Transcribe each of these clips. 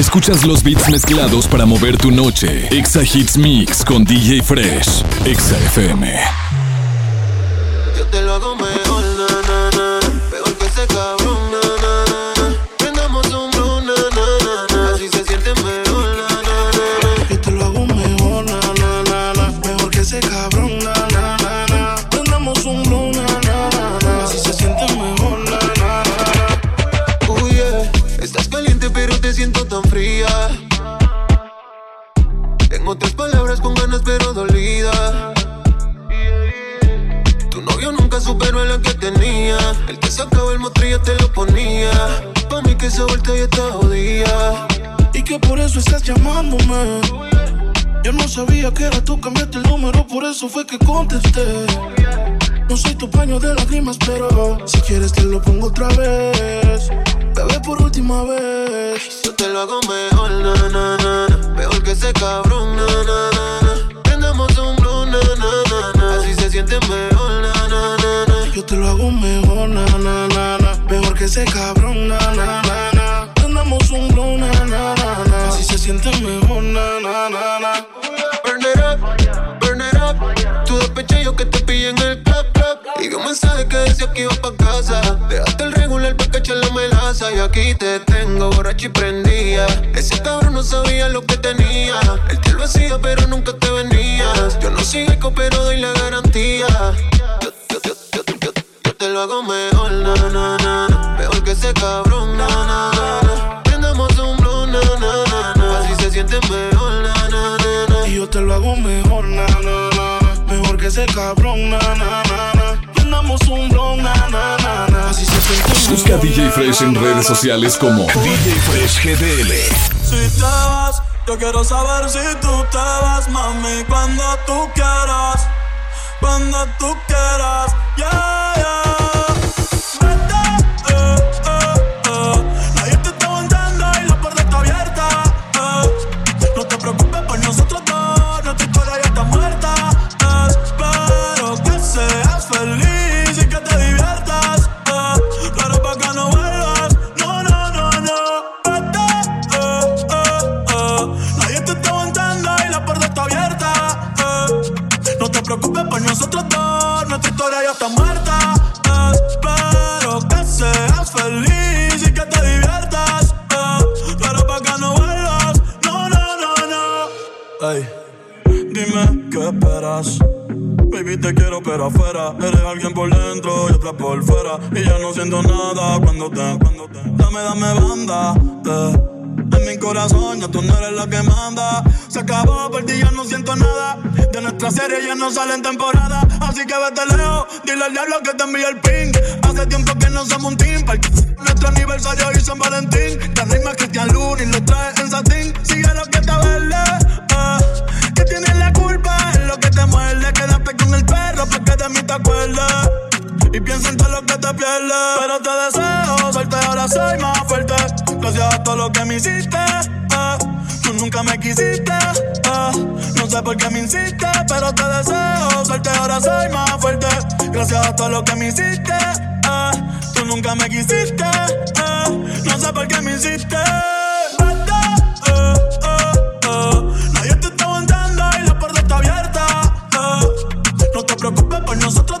Escuchas los beats mezclados para mover tu noche. Exa Hits Mix con DJ Fresh. Exa FM. No sabía que era tú, cambiaste el número, por eso fue que contesté. No soy tu paño de lágrimas, pero si quieres te lo pongo otra vez. Bebé por última vez. Yo te lo hago mejor, na, na, na. Peor que ese cabrón, na, na, na. Prendamos un blue, na, na, na. Así se siente mejor, na, na, na, na. Yo te lo hago mejor, na, na, na, na. Mejor que ese cabrón, na, na, na, na. Prendamos un na, na, na. Mensaje que decía que iba pa' casa. Dejaste el regular pa' cachar la melaza. Y aquí te tengo borracho y prendía. Ese cabrón no sabía lo que tenía. Él te lo hacía, pero nunca te venías. Yo no soy eco, pero doy la garantía. Yo, yo, yo, yo, te lo hago mejor, na, na, na. Mejor que ese cabrón, na, na, na. Prendamos un blue, na, na, na, na. Así se siente mejor, na, na, na, na. Y yo te lo hago mejor, na, na, na. Mejor que ese cabrón, na, na, na, Busca a DJ Fresh en redes sociales como DJ Fresh GDL. Si te vas, yo quiero saber si tú te vas, mami, cuando tú quieras, cuando tú quieras, yeah. Ya tú no eres la que manda. Se acabó, por ti ya no siento nada. De nuestra serie ya no sale en temporada. Así que vete lejos, dile al diablo que te envíe el ping. Hace tiempo que no somos un team. Porque nuestro aniversario y San Valentín. La rima Cristian Luna y lo trae en satín. Sigue lo que te verde. eh. Que tienes la culpa en lo que te muerde. Quédate con el perro para que de mí te acuerdes. Y piensa en todo lo que te pierdes. Pero te deseo suerte, ahora soy más fuerte. Gracias a todo lo que me hiciste. eh. Tú nunca me quisiste. eh. No sé por qué me insistes, pero te deseo suerte, ahora soy más fuerte. Gracias a todo lo que me hiciste. eh. Tú nunca me quisiste. No sé por qué me eh. Nadie te está aguantando y la puerta está abierta. No te preocupes por nosotros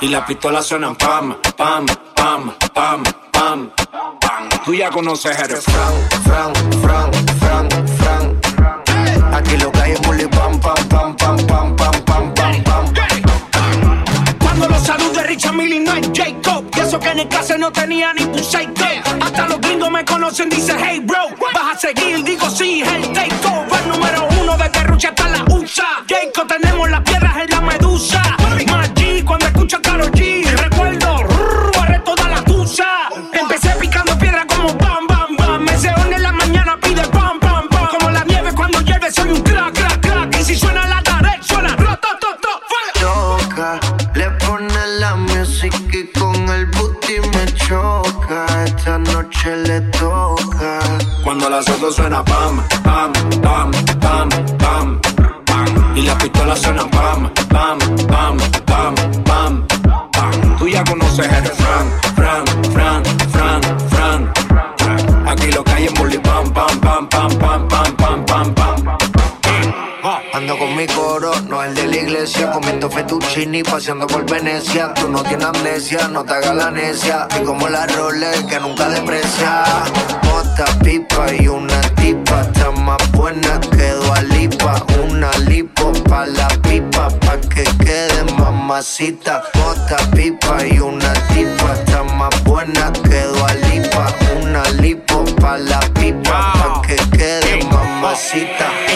Y las pistolas suenan pam, pam, pam, pam, pam, pam. Tú ya conoces el refrán, fran, fran, fran, fran. Aquí lo que hay es bully pam, pam, pam, pam, pam, pam, pam, pam, pam. Cuando los saludos de Richard Millie no es Jacob. Y eso que en el caso no tenía ni un psycho. Hasta los gringos me conocen, dice hey bro. Vas a seguir, digo sí, el takeover número uno de fettuccini, paseando por Venecia. Tú no tienes amnesia, no te hagas la necia. Y como la Rolex que nunca deprecia pipa y una tipa está más buena que Lipa. Una lipo pa' la pipa pa' que quede mamacita. Bota pipa y una tipa está más buena que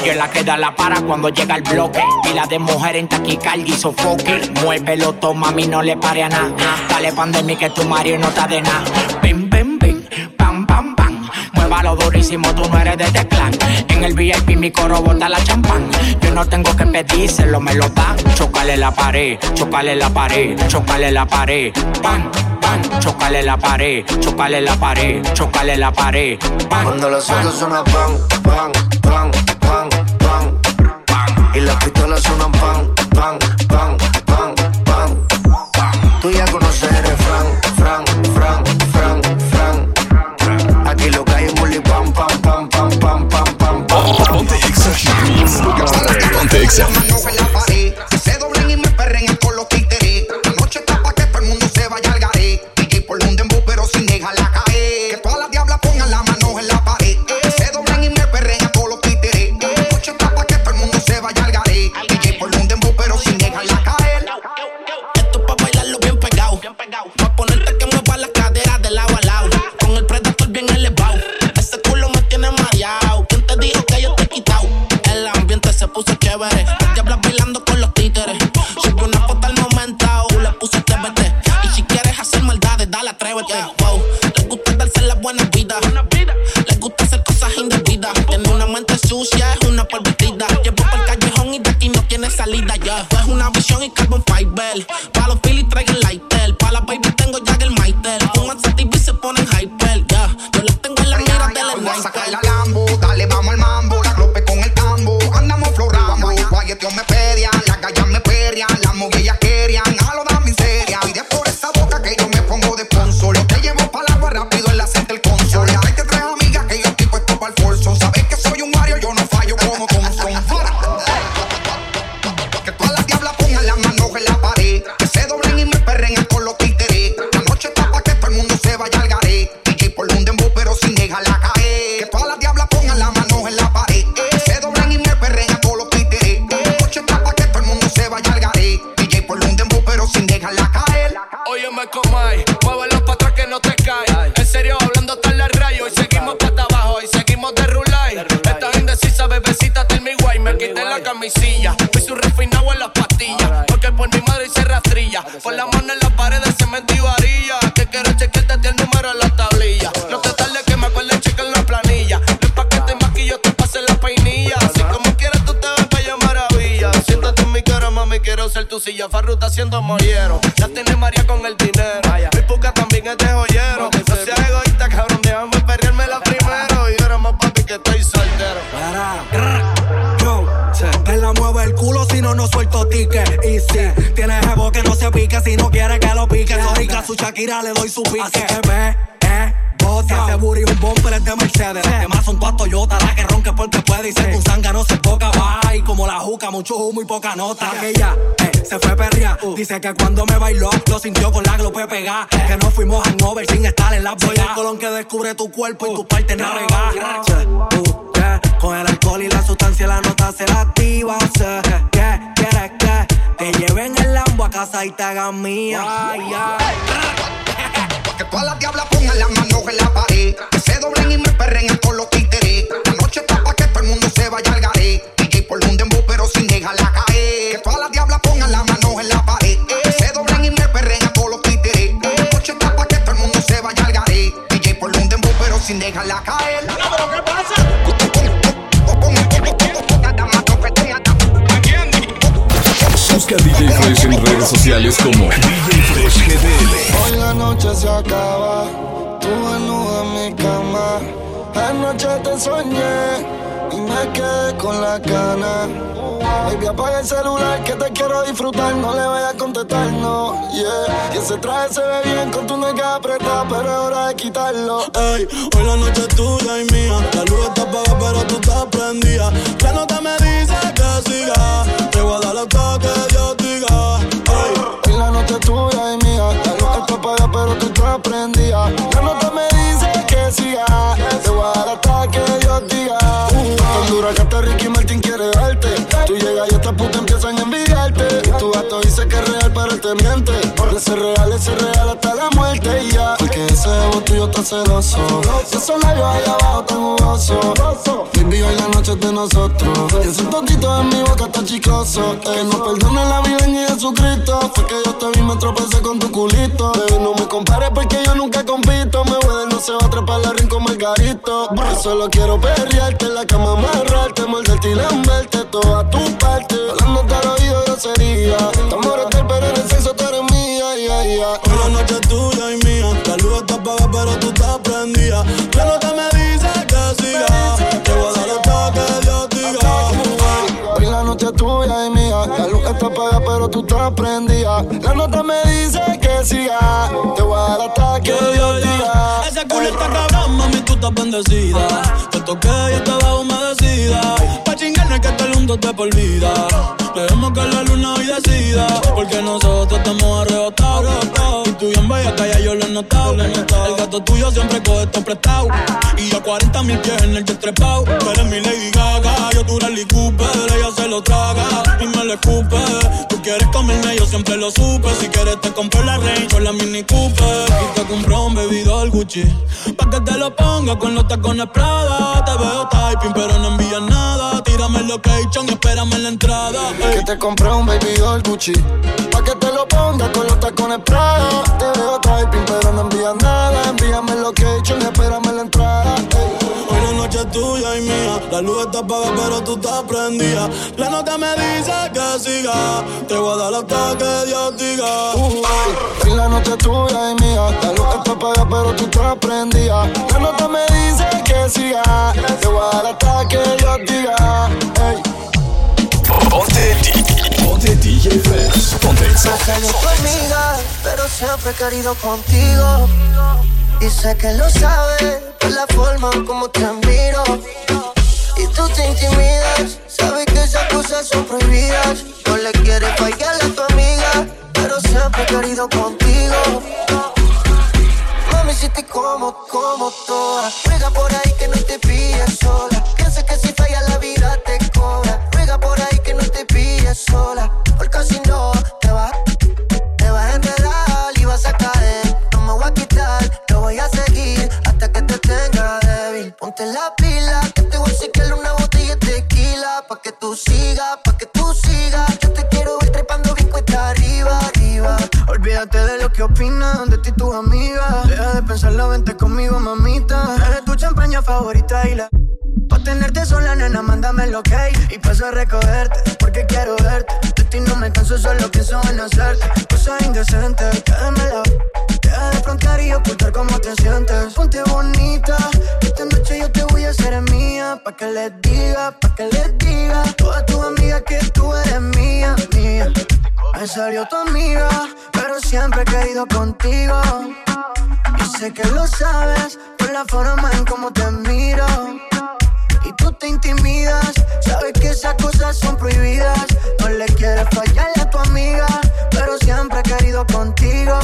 Ella la queda la para cuando llega el bloque. Y la de mujer en taquicardia y sofoque. Muévelo, toma, a mí no le pare a nada. Dale pandemia que tu Mario no está de nada lo durísimo, tú no eres de este clan. En el VIP mi coro bota la champán. Yo no tengo que pedírselo, me lo dan. Chocale la pared, chocale la pared, chocale la pared. Pan, chocale la pared, chocale la pared, chocale la pared. Pan, Cuando los ojos suenan pan, pan, pan. Y las pistolas suenan pan, pan, Les gusta darse la buena vida. Les gusta hacer cosas indebidas. Tiene una mente sucia, es una pervertida. Llevo por el callejón y de aquí no tiene salida ya. Es una visión y carbon fiber. Pa' los Phillies traigan lighter. Pa' la baby camisilla, fui su refinado en las pastillas. Porque por mi madre hice rastrilla. Por la mano en la pared de cemento y varilla. Que quiero chequearte el número en la tablilla. No te tardes que me acuerde checar la planilla. No es pa' que te maquillo, te pase la peinilla. Así como quieras, tú te ves bella maravilla. Siéntate en mi cara, mami, quiero ser tu silla. Farru está haciendo mollero. La tiene María con el dinero. Su Shakira, le doy su pique. Así que ve, eh, bota. Ese booty un bumper es de Mercedes. Los demás son todas Toyota, la que ronque porque puede. Y ser un zanga no se poca, va. Y como la juca, mucho humo y poca nota. Ella, eh, se fue perria. Dice que cuando me bailó, lo sintió con la glope pegar. Que no fuimos hangover sin estar en la Soy el colón que descubre tu cuerpo y tu parte navegar. Uh, yeah. Con el alcohol y la sustancia la nota se la activa. Que quieres que te lleven el Lambo a casa y te hagan mía. Ay, ay. Que todas las diablas pongan las manos en la pared. Que se doblen y me perren con los títeres. La noche está que todo el mundo se vaya al garé. DJ por un dembow, pero sin dejarla caer. Que todas las diablas pongan las manos en la pared. Que se doblen y me perren con los títeres. La noche está pa' que todo el mundo se vaya al garé. DJ por un dembow, pero sin dejarla caer. Busca DJ Fresh en redes sociales como DJ Fresh GDL. Hoy la noche se acaba, tú desnuda en mi cama. Anoche te soñé y me quedé con la cana. Baby, apaga el celular que te quiero disfrutar. No le vayas a contestar, no, yeah. Y ese traje se ve bien con tu nega apretada, pero es hora de quitarlo. Ey, hoy la noche es tuya y mía. La luz está apagada, pero tú estás prendida. La nota me dice que siga. Te voy a dar hasta Es tuya y mía. La luz está apagada, pero tú estás prendida. La nota me dice que siga. Te voy a dar hasta que Dios diga. Tan dura hasta Ricky Martin quiere darte. Tú llegas y estas putas empiezan a envidiarte. Y tu gato te miente. Real, ese real hasta la muerte y ya. Porque ese ego tuyo está celoso. Esos labios allá abajo tan jugosos. Baby, hoy la noche es de nosotros. Y ese tontito en mi boca está chicoso. Que no perdone la vida ni Jesucristo. Fue que yo te vi, me tropecé con tu culito. Baby, no me compares porque yo nunca compito. Me voy no se va a trepar la ring con Margarito. Yo solo quiero perrearte en la cama, amarrarte, morderte y lamberte toda tu parte. Hablándote al oído grosería. Estamos hotel, pero en el sexo tú eres mía, ya, ya. hoy la noche es tuya y mía. La luz está apagada, pero tú estás prendida. La nota me dice que siga. Te voy a dar hasta que Dios diga. Hoy la noche es tuya y mía. Luz está apagada, pero tú estás prendida. La nota me dice que siga. Te voy a dar hasta que Dios diga. Ese culo está cabrón, mami, tú estás bendecida. Te toqué y estaba humedecida. Pa' chingarnos que el mundo te por vida. Dejemos que la luna hoy decida. Porque nosotros estamos arrebatados. Y tú bien bella, que ya yo lo he notado. El gato tuyo siempre coge esto prestado. Y yo 40 mil pies en el trepado. Tú eres mi Lady Gaga, yo tu Rally Cooper. Ella siempre lo supe. Si quieres te compro la Range o la Mini Cooper y te compró un bebido al Gucci. Pa' que te lo ponga con los tacones Prada. Te veo typing, pero no envías nada. Tírame el location y espérame en la entrada. Que te compré un baby doll Gucci. Pa' que te lo ponga con los tacones Prada. Te veo typing, pero no envías nada. Envíame el location luz está apagada, pero tú estás prendida. La nota me dice que siga. Te voy a dar hasta que Dios diga. Uh, hoy la noche es tuya y mía. La luz está apagada, pero tú estás prendida. La nota me dice que siga. Te voy a dar hasta que Dios diga. Ey. Ponte, DJ, ponte DJ Fresh. Ponte amiga, pero siempre he querido contigo. Y sé que lo sabes por la forma como te miro. Y tú te intimidas, sabes que esas cosas son prohibidas. No le quieres fallar a tu amiga, pero siempre he querido contigo. Mami, si te como, como toda. Juega por ahí que no te pilles sola. Piensa que si falla la vida te cobra. Juega por ahí que no te pilles sola. Porque si no, te vas, te vas a enredar y vas a caer. No me voy a quitar, te voy a seguir hasta que te tenga débil. Ponte la Lo que opinan de ti tus amigas. Deja de pensarlo, vente conmigo, mamita. Eres tu champaña favorita y la. Pa' tenerte sola, nena, mándame el ok Y paso a recogerte, porque quiero verte De ti no me canso, solo pienso en hacerte Cosas indecentes, la Deja de frontear y ocultar cómo te sientes Ponte bonita, esta noche yo te voy a hacer mía Pa' que les diga, pa' que les diga Todas tus amigas que tú eres mía, mía Me salió tu amiga, pero siempre he querido contigo Y sé que lo sabes por la forma en cómo te miro y tú te intimidas. Sabes que esas cosas son prohibidas. No le quieres fallarle a tu amiga, pero siempre he querido contigo.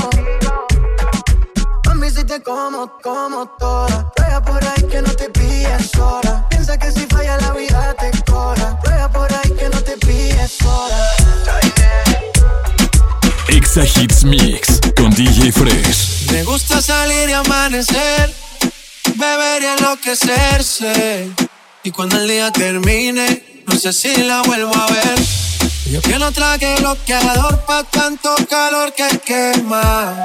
Mami, si te como, como toda. Prueba por ahí que no te pilles sola. Piensa que si falla la vida te cobra. Prueba por ahí que no te pilles sola. Exa Hits Mix con DJ Fresh. Me gusta salir y amanecer, beber y enloquecerse. Y cuando el día termine, no sé si la vuelvo a ver. Yo que no traje bloqueador pa' tanto calor que quema.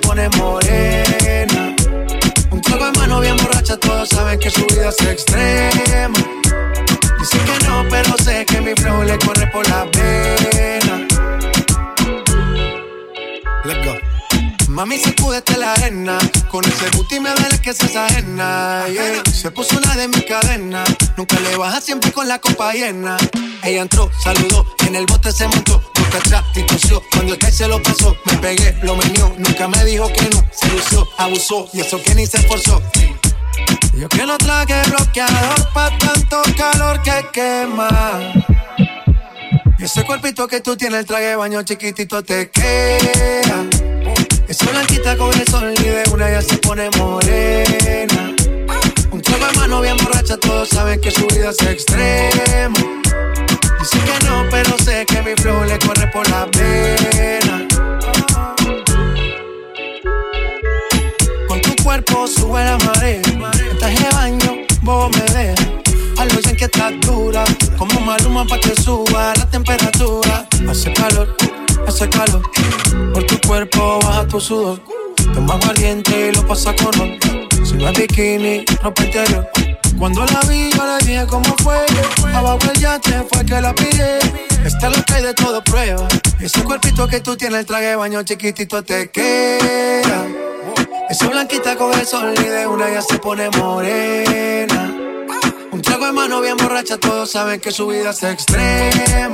que se ajena. Se puso una de mis cadenas. Nunca le baja siempre con la copa llena. Ella entró, saludó, en el bote se montó. Boca atrás y tosió. Cuando el que se lo pasó, me pegué, lo menió. Nunca me dijo que no. Se lució, abusó. Y eso que ni se esforzó. Yo que no traje bloqueador pa' tanto calor que quema. Y ese cuerpito que tú tienes, el traje baño chiquitito te queda. Esa blanquita con el sol y de una ya se pone morena. Un trago de mano bien borracha, todos saben que su vida es extrema. Dice que no, pero sé que mi flow le corre por la pena. Con tu cuerpo sube la marea. Estás de baño, vos me dejas. Algo dicen que estás dura, como maluma pa' que suba la temperatura. Hace calor, hace calor. Por tu cuerpo baja tu sudor. Toma valiente y lo pasa con honor. Si no es bikini, ropa interior. Cuando la vi, yo le dije cómo fue. Abajo el yate fue que la pillé. Está lo que de todo prueba. Ese cuerpito que tú tienes, el traje baño chiquitito te queda. Esa blanquita con el sol y de una ya se pone morena. Un trago de mano bien borracha, todos saben que su vida es extrema.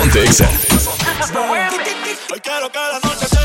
Ponte Exa. Hoy quiero que la noche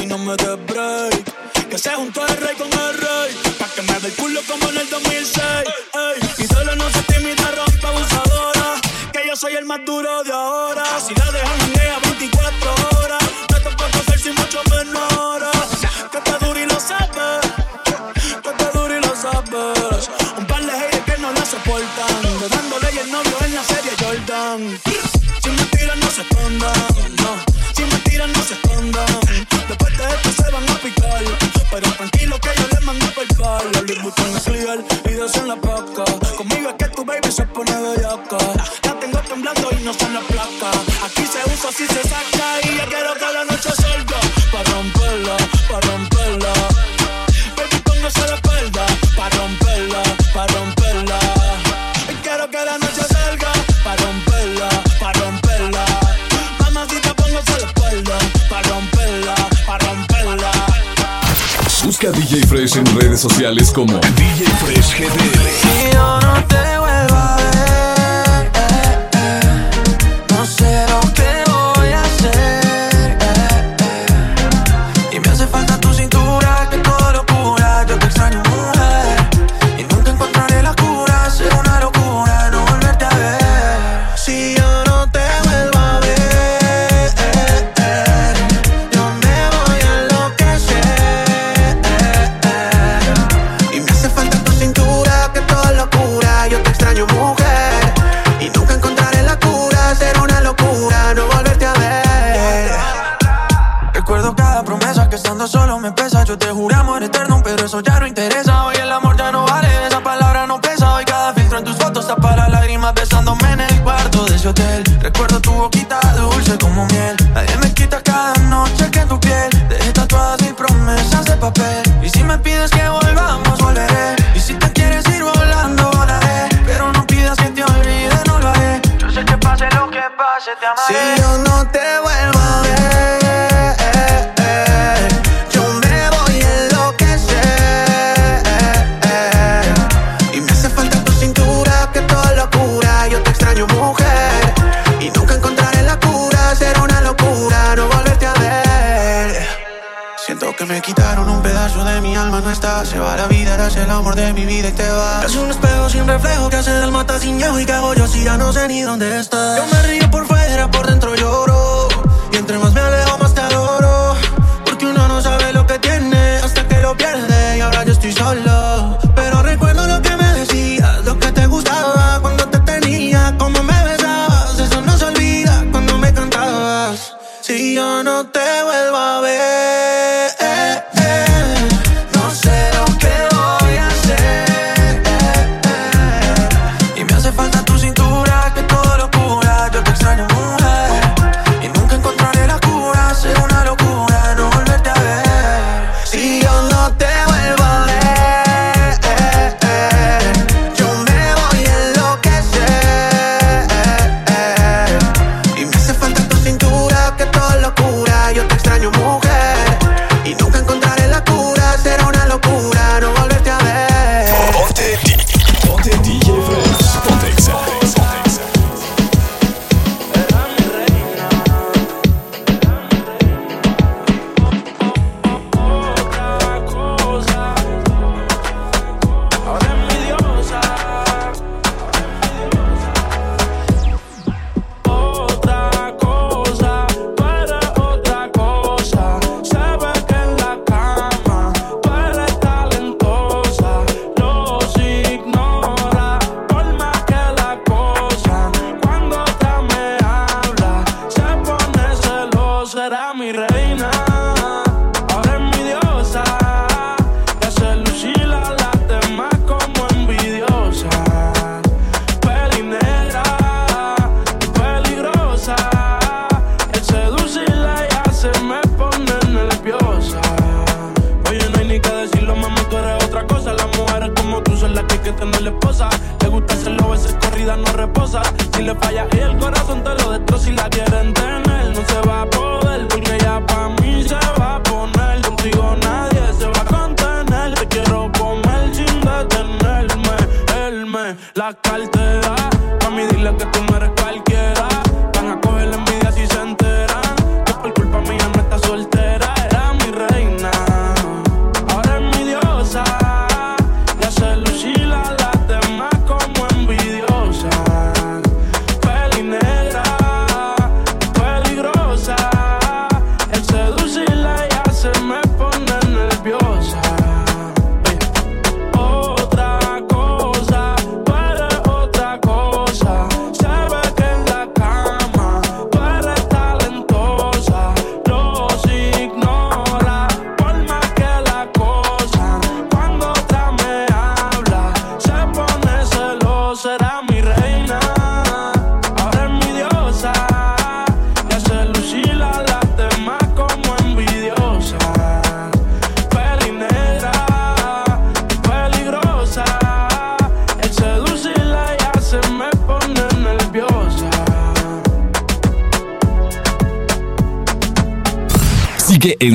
y no me break. Que se juntó el rey con el rey. Pa' que me dé el culo como en el 2006. Ey, y solo no se tímida, rompe abusadora. Que yo soy el más duro de ahora. Si la dejan en ella 24 horas. No te puedo hacer sin mucho menor. Que te duro y lo sabes. Que te duro y lo sabes. Un par de haters que no la soportan. Dándole el novio en la serie Jordan. Si me tiran, no se escondan. No. Si me tiran, no se escondan. Se van a picar. Pero tranquilo que yo les mando paypal. La Louis Vuitton es clear y dos en la paca. Conmigo es que tu baby se pone bellaca. La tengo temblando y no son la placa. Aquí se usa, si se saca. Y yo quiero que la noche salga. Pa' romperla, pa' romperla. Baby, póngase la espalda. Pa' romperla, pa' romperla. Y quiero que la noche salga. Pa' romperla, Busca DJ Fresh en redes sociales como DJ Fresh GDL. Solo me pesa. Yo te juré amor eterno, pero eso ya no interesa. Ya no sé ni dónde estás. Yo me río por fuera, por dentro lloro. Y entre más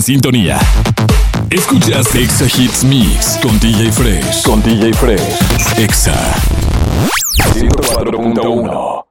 sintonía. Escuchas Exa Hits Mix con DJ Fresh. Con DJ Fresh. Exa 104.1